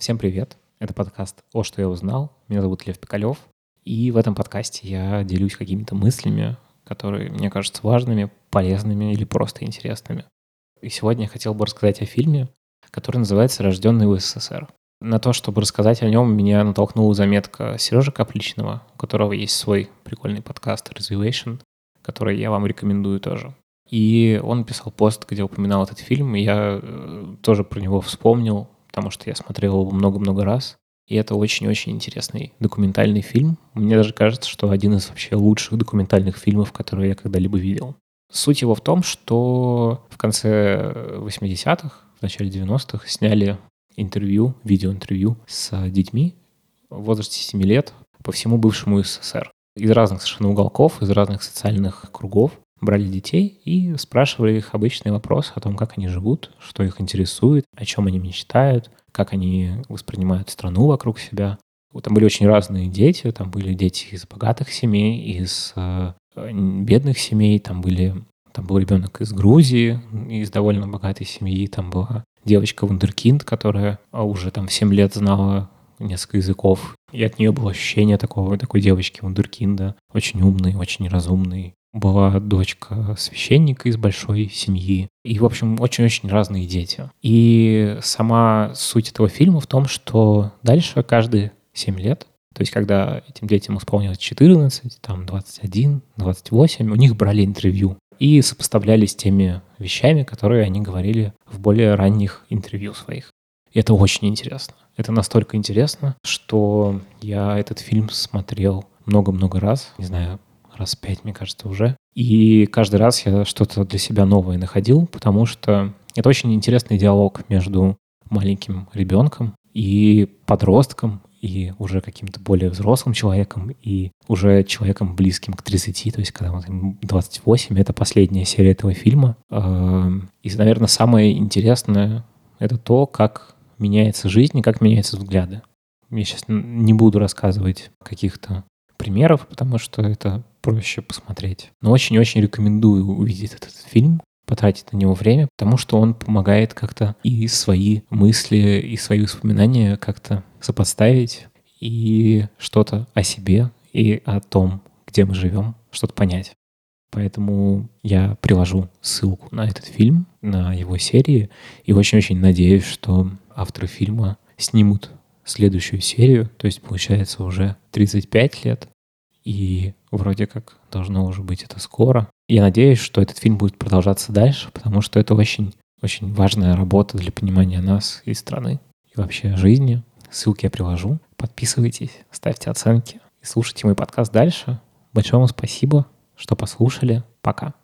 Всем привет! Это подкаст «О, что я узнал». Меня зовут Лев Пикалев. И в этом подкасте я делюсь какими-то мыслями, которые мне кажутся важными, полезными или просто интересными. И сегодня я хотел бы рассказать о фильме, который называется «Рожденный в СССР». На то, чтобы рассказать о нем, меня натолкнула заметка Сережи Капличного, у которого есть свой прикольный подкаст «Reservation», который я вам рекомендую тоже. И он писал пост, где упоминал этот фильм, и я э, тоже про него вспомнил, потому что я смотрел его много-много раз. И это очень-очень интересный документальный фильм. Мне даже кажется, что один из вообще лучших документальных фильмов, которые я когда-либо видел. Суть его в том, что в конце 80-х, в начале 90-х сняли интервью, видеоинтервью с детьми в возрасте 7 лет по всему бывшему СССР. Из разных совершенно уголков, из разных социальных кругов брали детей и спрашивали их обычный вопрос о том, как они живут, что их интересует, о чем они мечтают, как они воспринимают страну вокруг себя. Там были очень разные дети, там были дети из богатых семей, из э, бедных семей, там были там был ребенок из Грузии, из довольно богатой семьи, там была девочка Вундеркинд, которая а, уже там в 7 лет знала несколько языков, и от нее было ощущение такого, такой девочки Вундеркинда, очень умной, очень разумной, была дочка священника из большой семьи. И, в общем, очень-очень разные дети. И сама суть этого фильма в том, что дальше каждые 7 лет, то есть когда этим детям исполнилось 14, там 21, 28, у них брали интервью и сопоставляли с теми вещами, которые они говорили в более ранних интервью своих. И это очень интересно. Это настолько интересно, что я этот фильм смотрел много-много раз. Не знаю, раз пять, мне кажется, уже. И каждый раз я что-то для себя новое находил, потому что это очень интересный диалог между маленьким ребенком и подростком, и уже каким-то более взрослым человеком, и уже человеком близким к 30, то есть когда вот 28, это последняя серия этого фильма. Эм, и, наверное, самое интересное — это то, как меняется жизнь и как меняются взгляды. Я сейчас не буду рассказывать каких-то примеров, потому что это проще посмотреть. Но очень-очень рекомендую увидеть этот фильм, потратить на него время, потому что он помогает как-то и свои мысли, и свои воспоминания как-то сопоставить, и что-то о себе, и о том, где мы живем, что-то понять. Поэтому я приложу ссылку на этот фильм, на его серии, и очень-очень надеюсь, что авторы фильма снимут следующую серию, то есть получается уже 35 лет, и вроде как должно уже быть это скоро. Я надеюсь, что этот фильм будет продолжаться дальше, потому что это очень, очень важная работа для понимания нас и страны, и вообще жизни. Ссылки я приложу. Подписывайтесь, ставьте оценки и слушайте мой подкаст дальше. Большое вам спасибо, что послушали. Пока.